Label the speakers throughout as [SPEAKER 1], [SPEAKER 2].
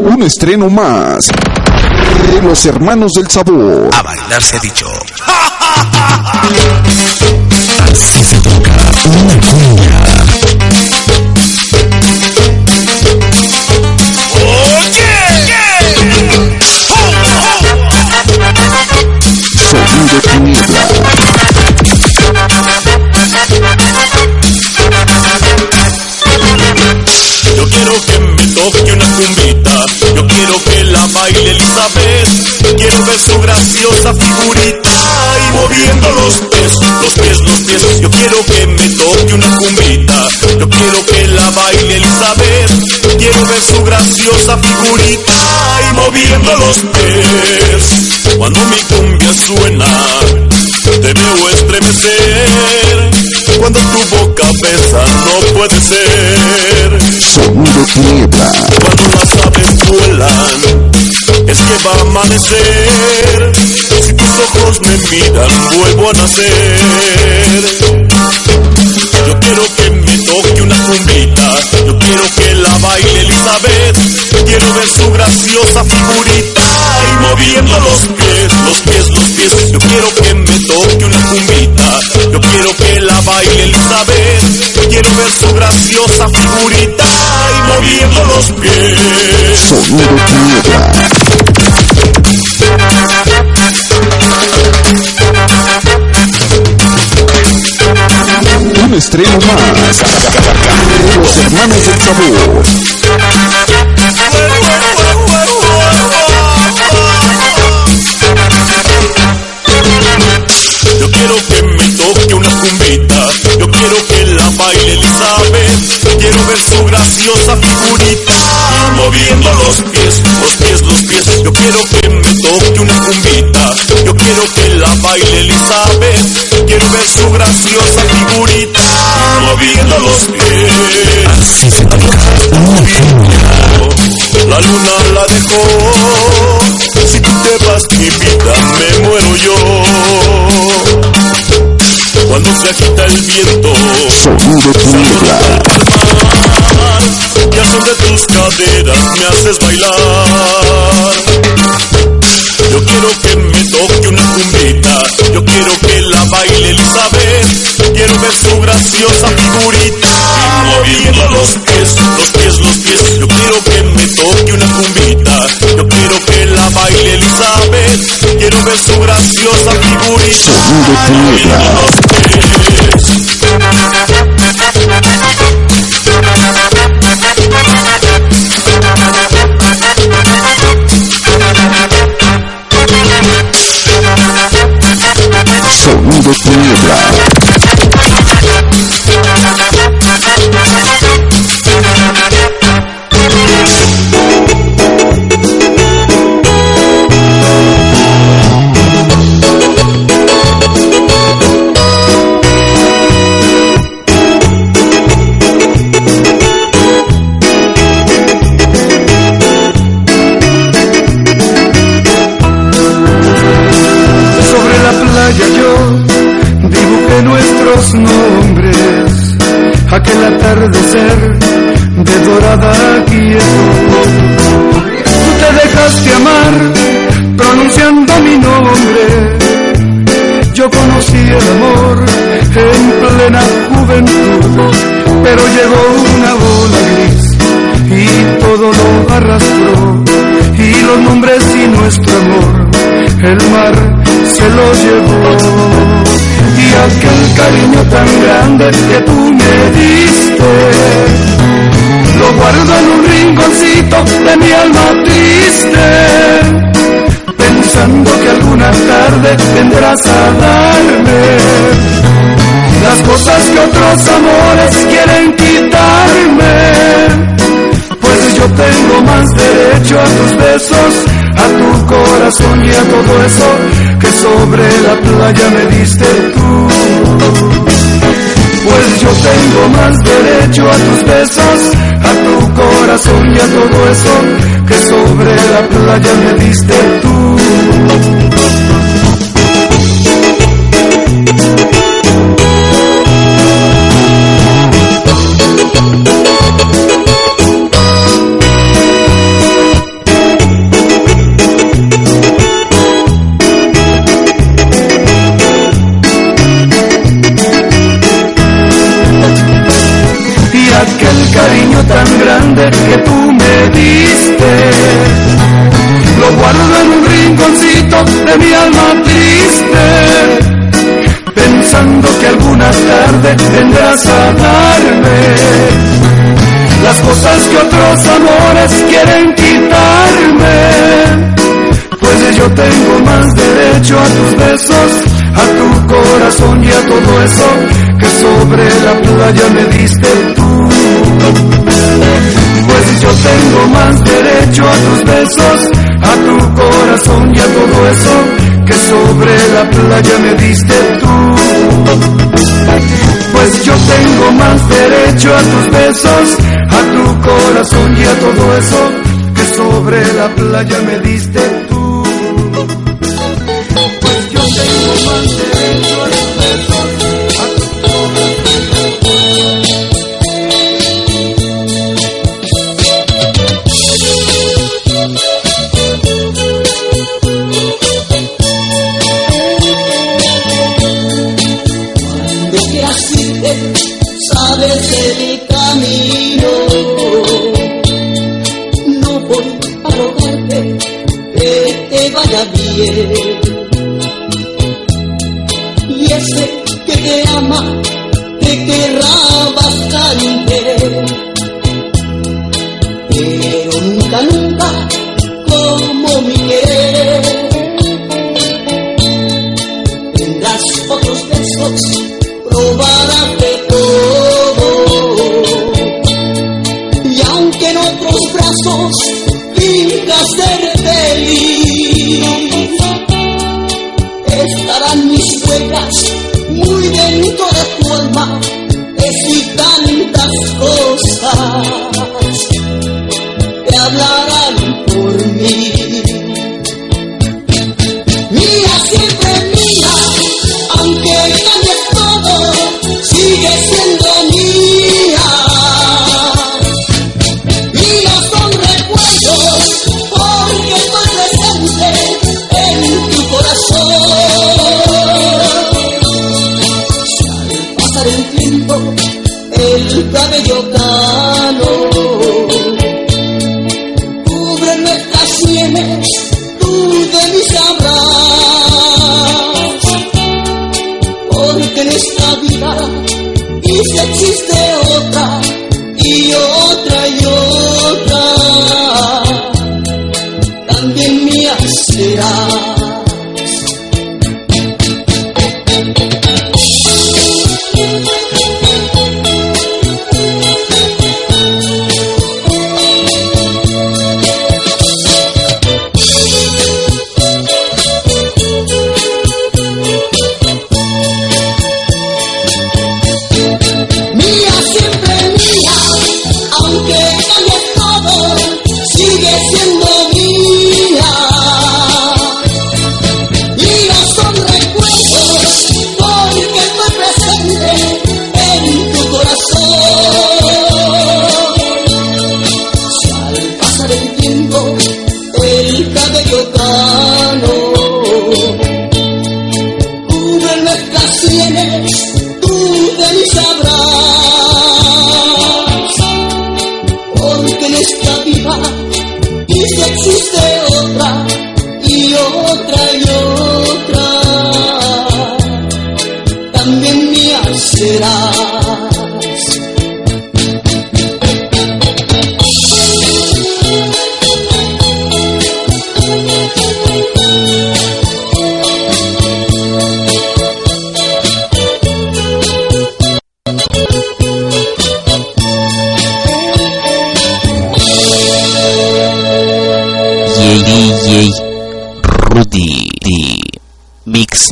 [SPEAKER 1] Un estreno más de los hermanos del sabor.
[SPEAKER 2] A bailar se ha dicho. Así se toca una cuña.
[SPEAKER 3] Ver su graciosa figurita y moviendo los pies, los pies, los pies. Yo quiero que me toque una cumbita, yo quiero que la baile Elizabeth, quiero ver su graciosa figurita y moviendo los pies. Cuando mi cumbia suena, te veo estremecer. Cuando tu boca besa, no puede ser.
[SPEAKER 1] Sonido tiniebla.
[SPEAKER 3] Cuando las aves vuelan, es que va a amanecer. Si tus ojos me miran, vuelvo a nacer. Yo quiero que me toque una cumbita, yo quiero que la baile Elizabeth, quiero ver su graciosa figurita y moviendo los pies, los pies, los pies. Yo quiero que me toque una Yo quiero que me toque una cumbita, yo quiero que la baile Elizabeth, quiero ver su graciosa figurita, moviendo los pies, los pies, los pies. Yo quiero que me toque una cumbita, yo quiero que la baile Elizabeth, quiero ver su graciosa
[SPEAKER 2] cuña.
[SPEAKER 3] La dejó. Si tú te vas, mi vida, me muero yo. Cuando se agita el viento,
[SPEAKER 1] Sonido
[SPEAKER 3] mar, y al son de tus caderas me haces bailar. Figurita,
[SPEAKER 4] lo llevó. Y aquel cariño tan grande que tú me diste lo guardo en un rinconcito de mi alma triste pensando que alguna tarde vendrás a darme las cosas que otros amores quieren quitarme. Pues yo tengo más derecho a tus besos, corazón y a todo eso que sobre la playa me diste tú. Pues yo tengo más derecho a tus besos, a tu corazón y a todo eso que sobre la playa me diste tú.
[SPEAKER 5] Lo guardo en un rinconcito de mi alma triste pensando que alguna tarde vendrás a darme las cosas que otros amores quieren quitarme. Pues yo tengo más derecho a tus besos, a tu corazón y a todo eso que sobre la playa me diste tú. Pues yo tengo más derecho a tus besos, a tu corazón y a todo eso que sobre la playa me diste tú. Pues yo tengo más derecho a tus besos, a tu corazón y a todo eso que sobre la playa me diste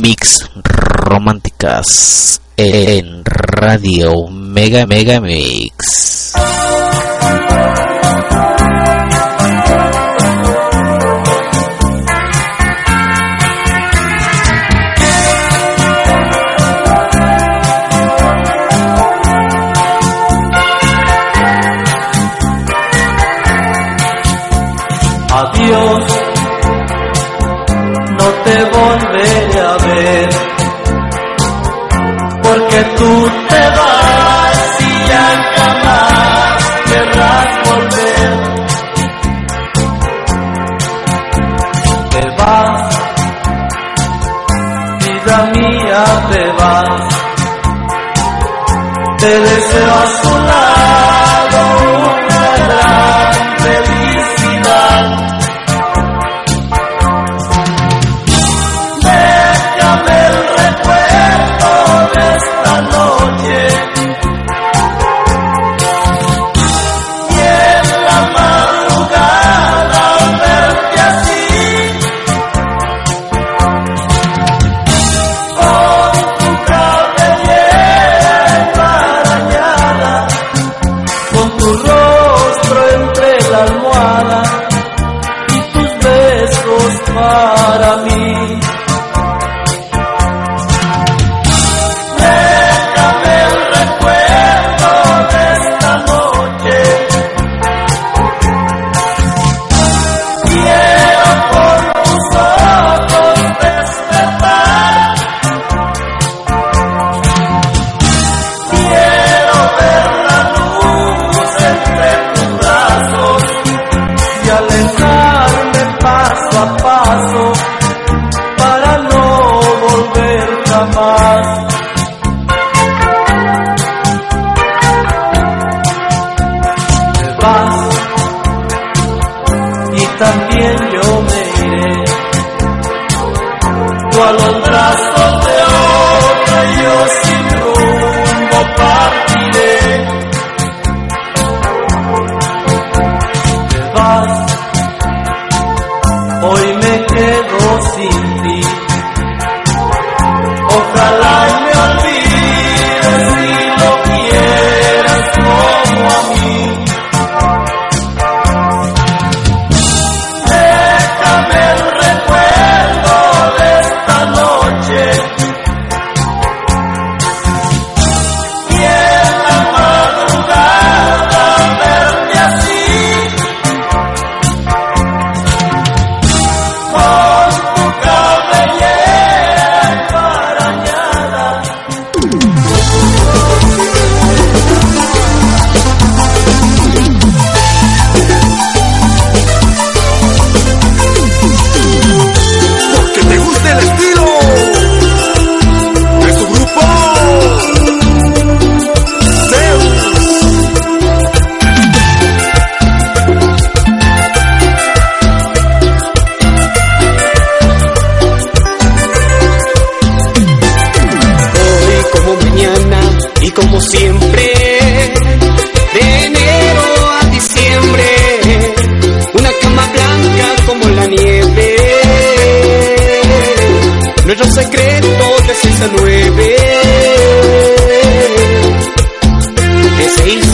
[SPEAKER 6] Mix, Románticas, en Radio Mega Mega Mix.
[SPEAKER 7] te
[SPEAKER 8] deseo a su lado.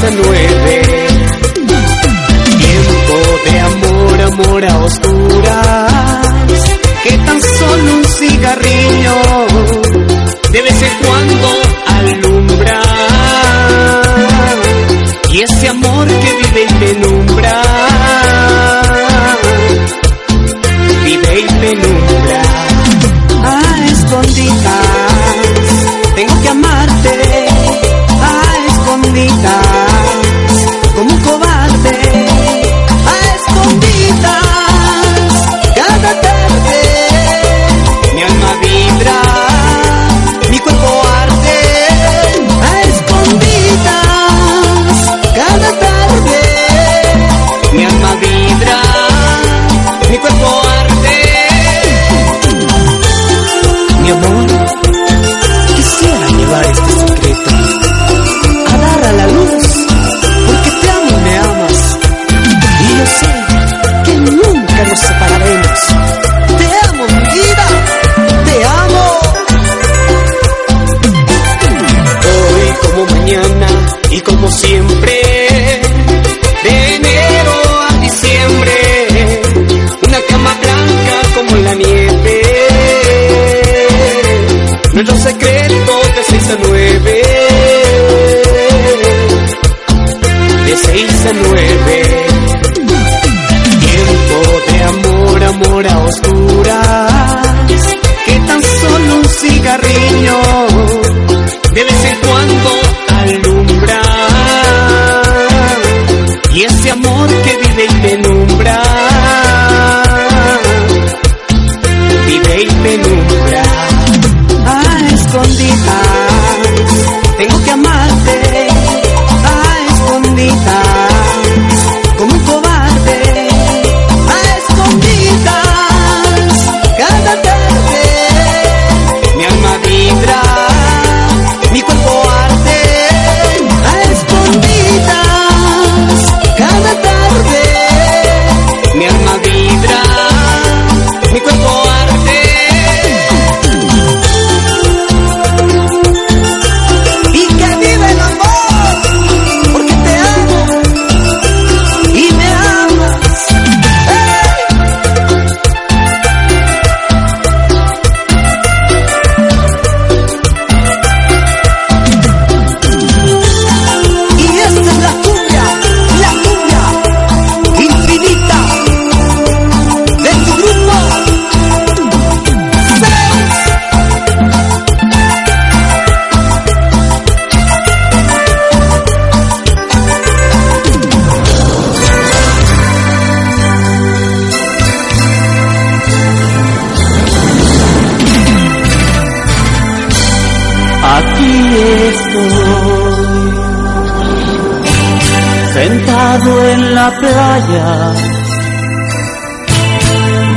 [SPEAKER 9] 19. Tiempo de amor, amor a oscuras send the way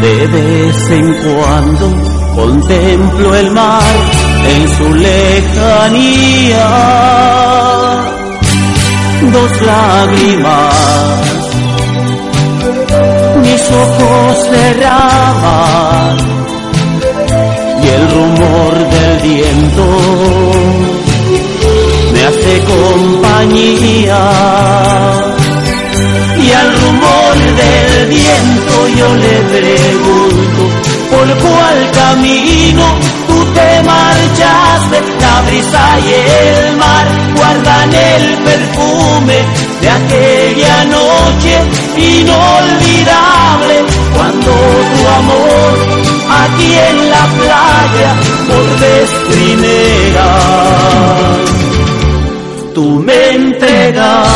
[SPEAKER 9] De vez en cuando
[SPEAKER 7] contemplo el mar en su lejanía. Dos lágrimas, mis ojos cerraban y el rumor del viento me hace compañía. Y al rumor del viento yo le pregunto por cuál camino tú te marchaste. La brisa y el mar guardan el perfume de aquella noche inolvidable cuando tu amor aquí en la playa por primera tú me entregaste.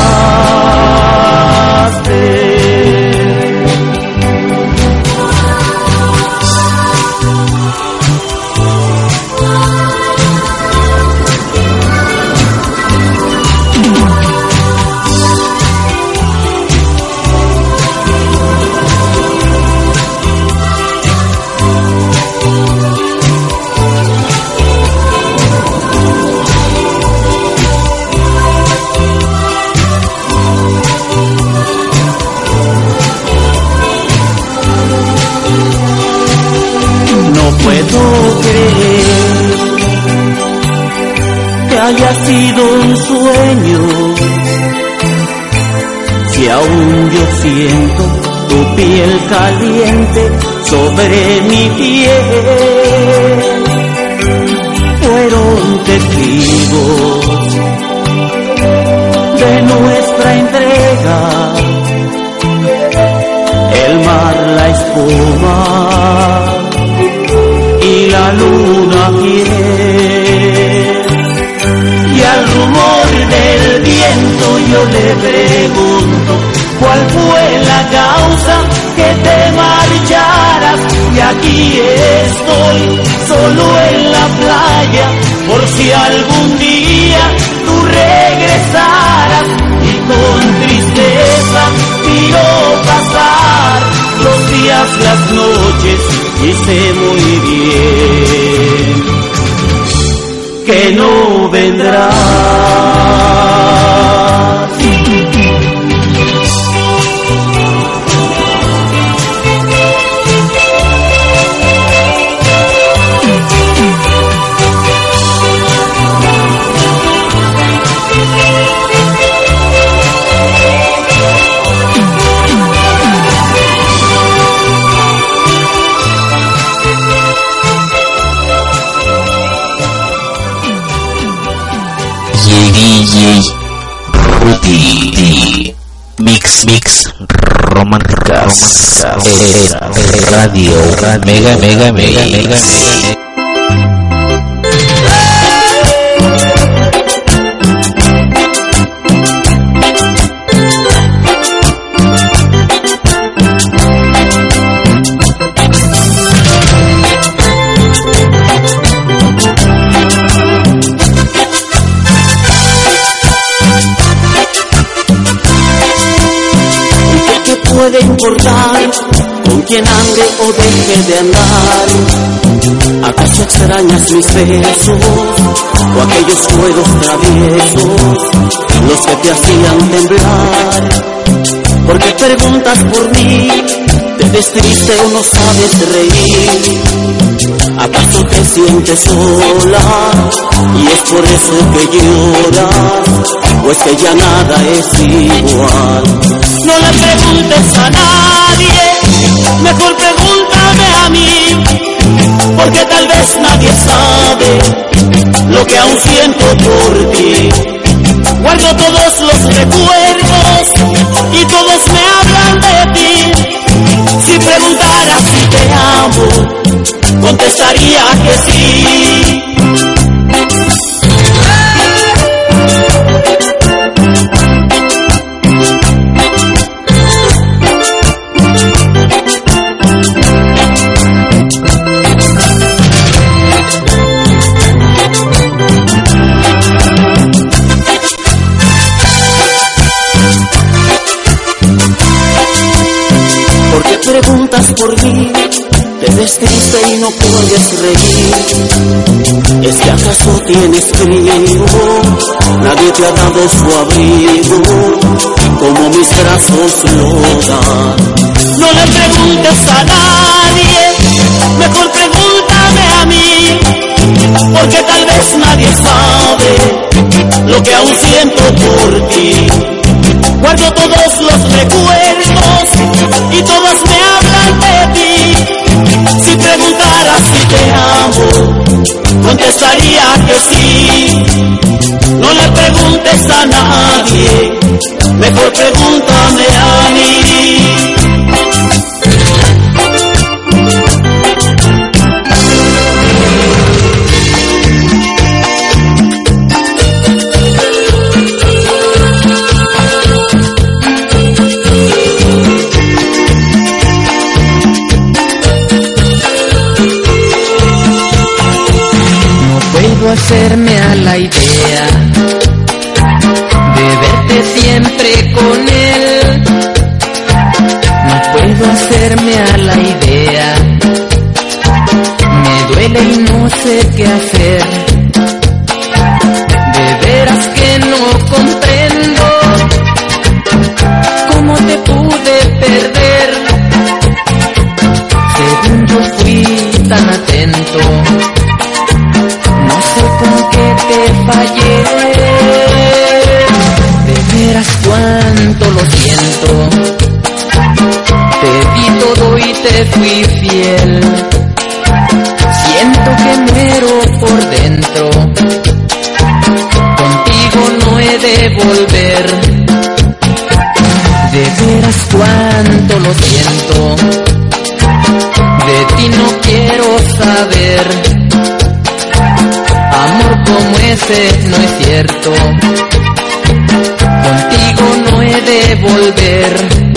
[SPEAKER 6] Eh, Radio Mega Mega Mega Mega Mega
[SPEAKER 7] puede importar con quién ande o deje de andar. ¿Acaso extrañas mis besos o aquellos juegos traviesos, los que te hacían temblar? Porque preguntas por mí, te ves triste o no sabes reír. ¿Acaso te sientes sola y es por eso que lloras? ¿O es que ya nada es igual? No le preguntes a nadie, mejor pregúntame a mí, porque tal vez nadie sabe lo que aún siento por ti. Guardo todos los recuerdos y todos contestaría que sí. Ves triste y no puedes reír. ¿Es que acaso tienes frío? Nadie te ha dado su abrigo, como mis brazos lo dan. No le preguntes a nadie, mejor pregúntame a mí, porque tal vez nadie sabe lo que aún siento por ti. Guardo todos los recuerdos y todos contestaría que sí. No le preguntes a nadie,
[SPEAKER 10] ese no es cierto. Contigo no he de volver.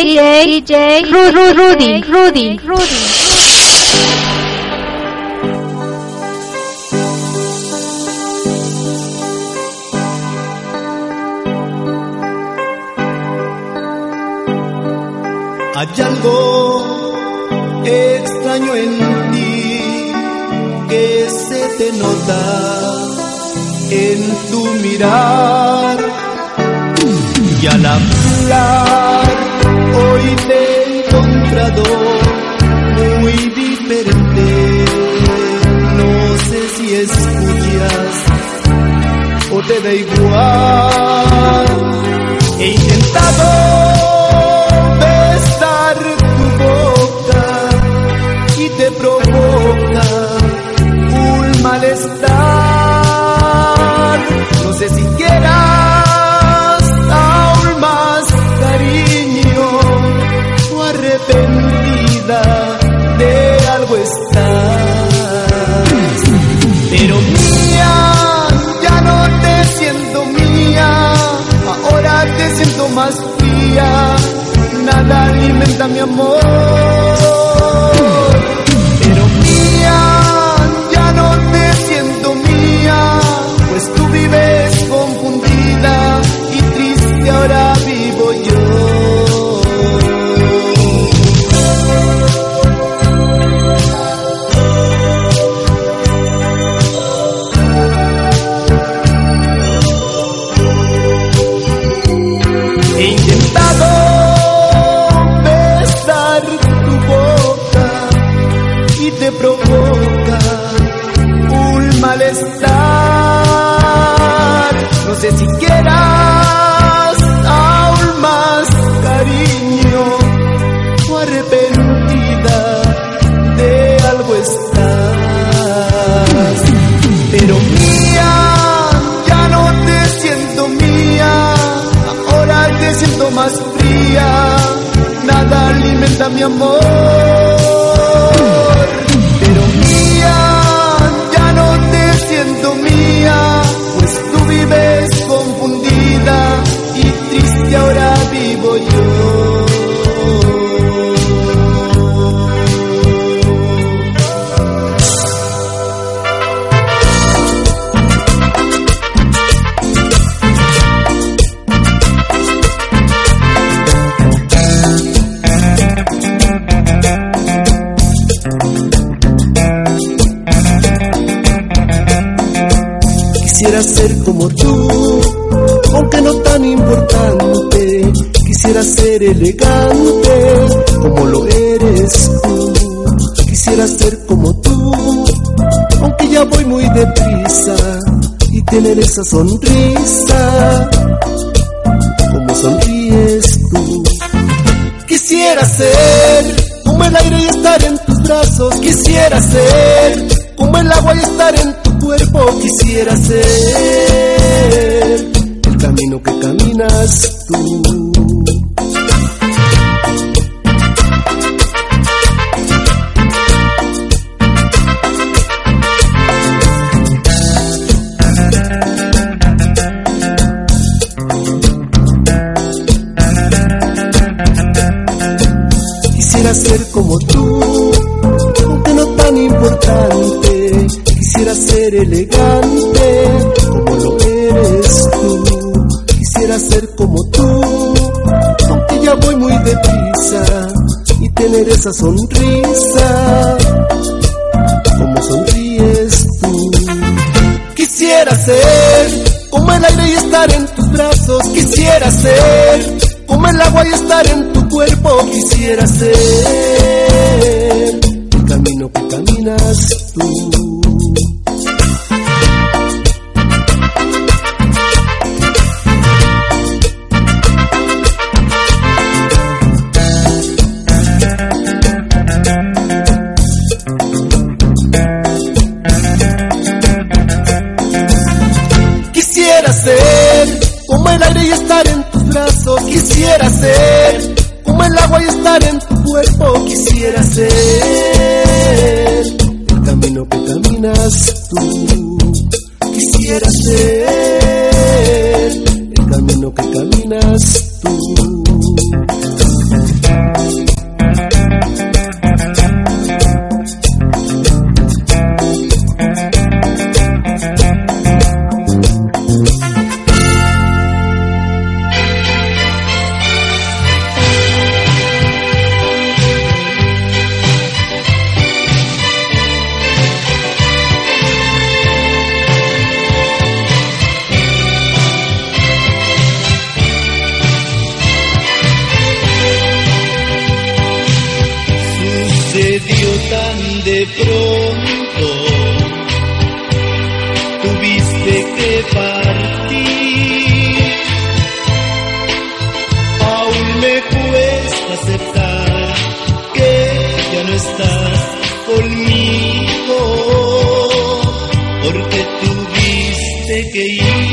[SPEAKER 11] DJ, DJ, DJ, Ru- Ru- Rudy, Rudy, Rudy.
[SPEAKER 12] Hay algo extraño en ti que se te nota en tu mirar. Y al hablar, hoy te he encontrado muy diferente. No sé si escuchas o te da igual. He intentado alimenta mi amor. Quisiera ser como tú, aunque no tan importante. Quisiera ser elegante, como lo eres tú. Quisiera ser como tú, aunque ya voy muy deprisa. Y tener esa sonrisa, como sonríes tú. Quisiera ser como el aire y estar en tus brazos. Quisiera ser como el agua y estar en tu cuerpo. Quisiera ser el camino que caminas tú. Elegante, como lo eres tú. Quisiera ser como tú, aunque ya voy muy deprisa. Y tener esa sonrisa, como sonríes tú. Quisiera ser como el aire y estar en tus brazos. Quisiera ser como el agua y estar en tu cuerpo. Quisiera ser el camino que caminas tú. Porque tuviste que irte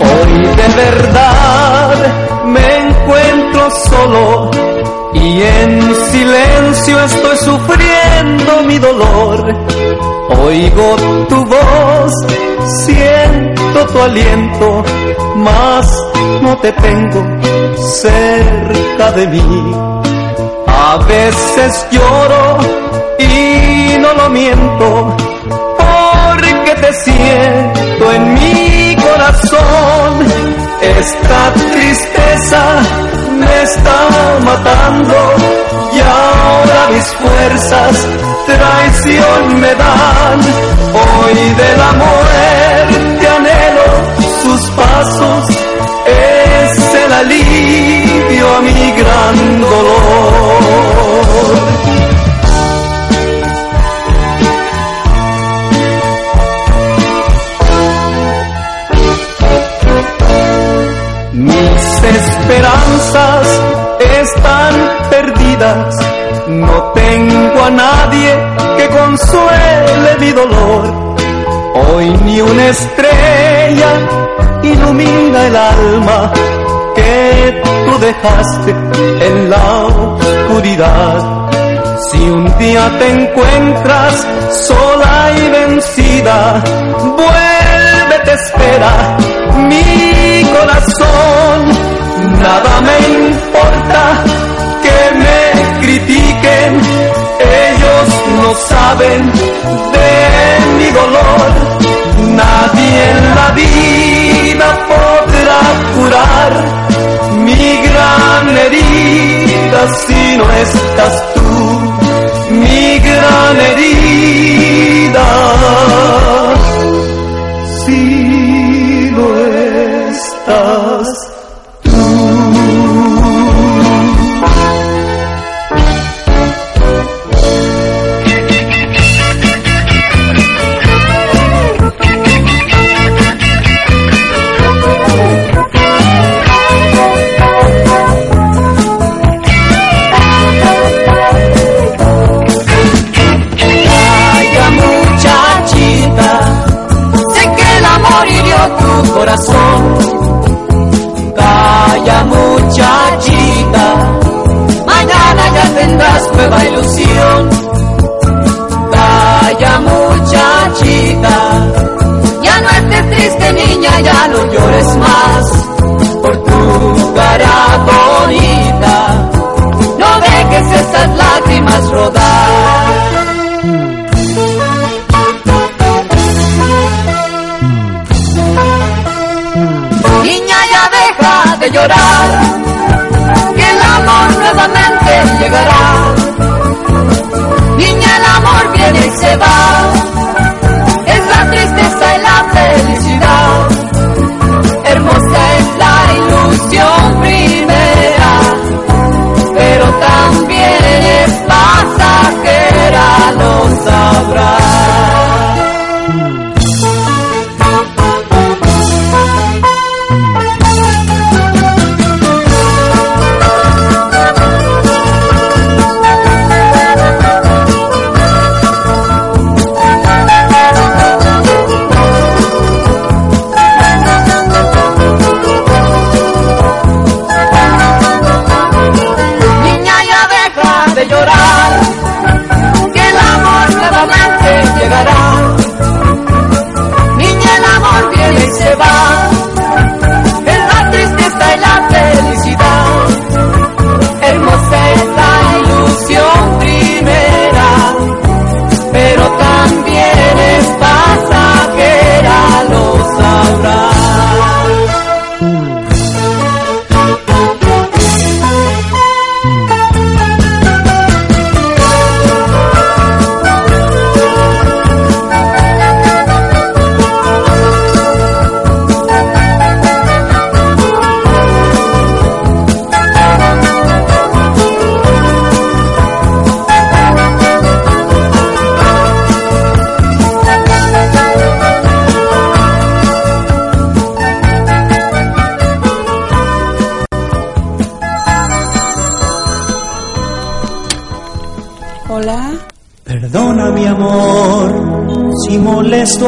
[SPEAKER 13] Hoy de verdad me encuentro solo y en silencio estoy sufriendo mi dolor. Oigo tu voz, siento tu aliento, mas no te tengo cerca de mí. A veces lloro y no lo miento, porque te siento en mi corazón. Esta tristeza me está matando y ahora mis fuerzas traición me dan. Hoy de la muerte anhelo sus pasos, alivio a mi gran dolor. Mis esperanzas están perdidas, no tengo a nadie que consuele mi dolor. Hoy ni una estrella
[SPEAKER 10] ilumina el alma que tú dejaste en la oscuridad. Si un día te encuentras sola y vencida, vuelve, te espera mi corazón. Nada me importa que me critiquen, ellos no saben de mi dolor. Nadie en la vida podrá curar mi gran herida si no estás tú,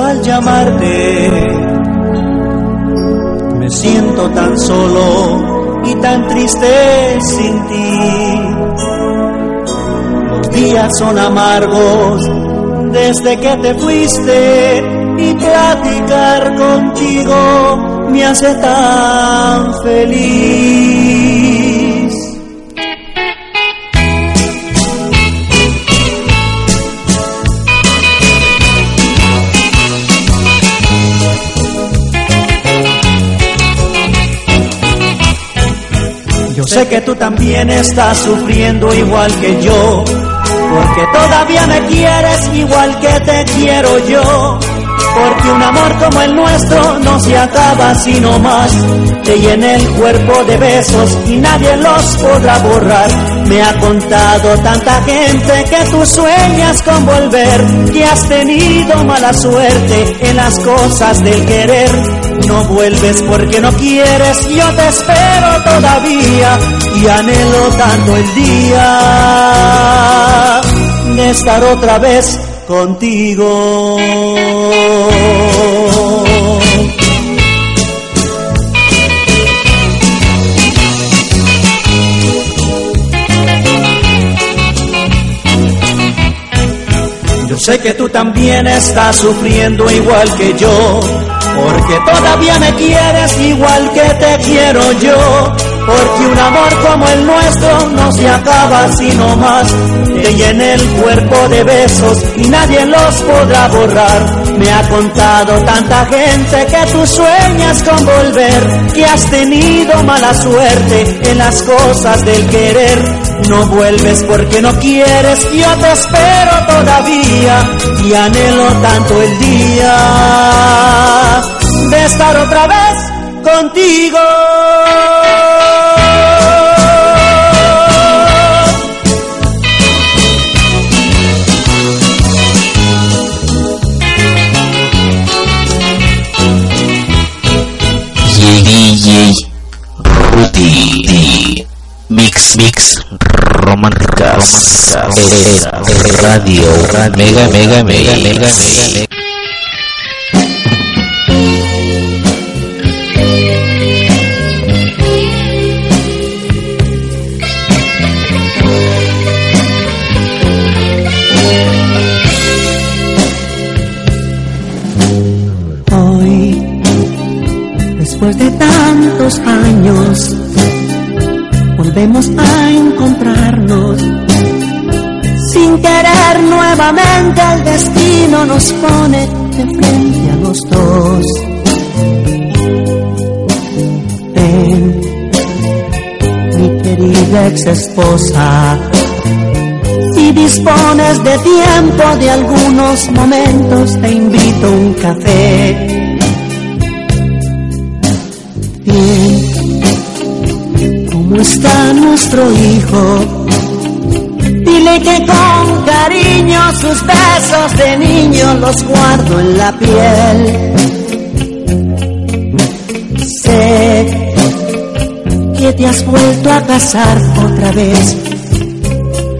[SPEAKER 8] al llamarte. Me siento tan solo y tan triste sin ti. Los días son amargos desde que te fuiste y platicar contigo me hace tan feliz. Sé que tú también estás sufriendo igual que yo, porque todavía me quieres igual que te quiero yo. Porque un amor como el nuestro no se acaba sino más. Te llena el cuerpo de besos y nadie los podrá borrar. Me ha contado tanta gente que tú sueñas con volver, que has tenido mala suerte en las cosas del querer. No vuelves porque no quieres, yo te espero todavía y anhelo tanto el día de estar otra vez contigo. Sé que tú también estás sufriendo igual que yo, porque todavía me quieres igual que te quiero yo. Porque un amor como el nuestro no se acaba sino más te llene el cuerpo de besos y nadie los podrá borrar. Me ha contado tanta gente que tú sueñas con volver, que has tenido mala suerte en las cosas del querer. No vuelves porque no quieres, yo te espero todavía y anhelo tanto el día de estar otra vez contigo.
[SPEAKER 6] DJ Rudy Mix Mix Románticas Radio Mega Mega Mega Mega Mega
[SPEAKER 14] Hoy, después de tantos años, volvemos a encontrarnos. Sin querer nuevamente el destino nos pone de frente a los dos. Ven, mi querida ex esposa, si dispones de tiempo de algunos momentos, te invito a un café. Bien, ¿cómo está nuestro hijo? Dile que con cariño sus besos de niño los guardo en la piel. Sé que te has vuelto a casar otra vez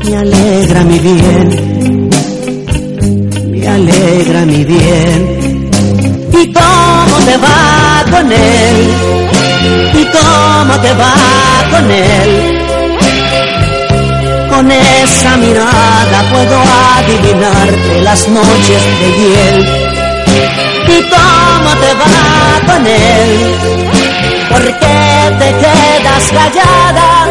[SPEAKER 14] me alegra mi bien, me alegra mi bien. ¿Y cómo te va con él? ¿Y cómo te va con él? Con esa mirada puedo adivinarte las noches de hiel. ¿Y cómo te va con él? ¿Por qué te quedas callada?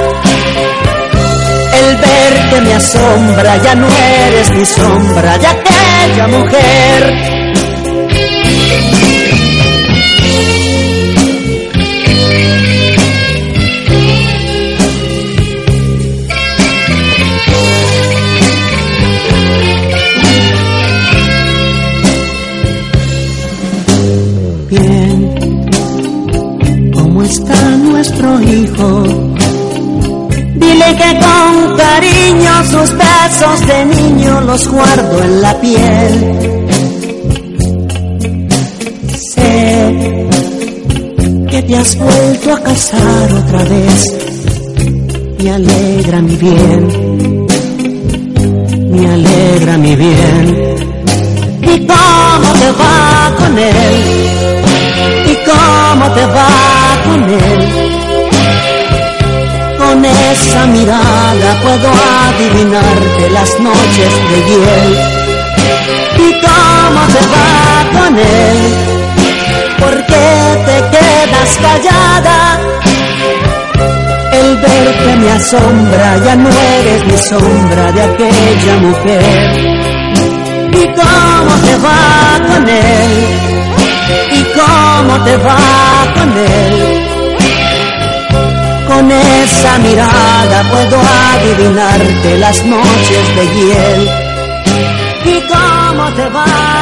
[SPEAKER 14] El verte me asombra, ya no eres mi sombra de aquella mujer. Sus besos de niño los guardo en la piel. Sé que te has vuelto a casar otra vez. Me alegra mi bien, me alegra mi bien. ¿Y cómo te va con él? ¿Y cómo te va con él? Con esa mirada puedo adivinarte las noches de hiel. ¿Y cómo te va con él? ¿Por qué te quedas callada? El verte me asombra, ya no eres mi sombra de aquella mujer. ¿Y cómo te va con él? ¿Y cómo te va con él? Con esa mirada puedo adivinarte las noches de hiel. ¿Y cómo te va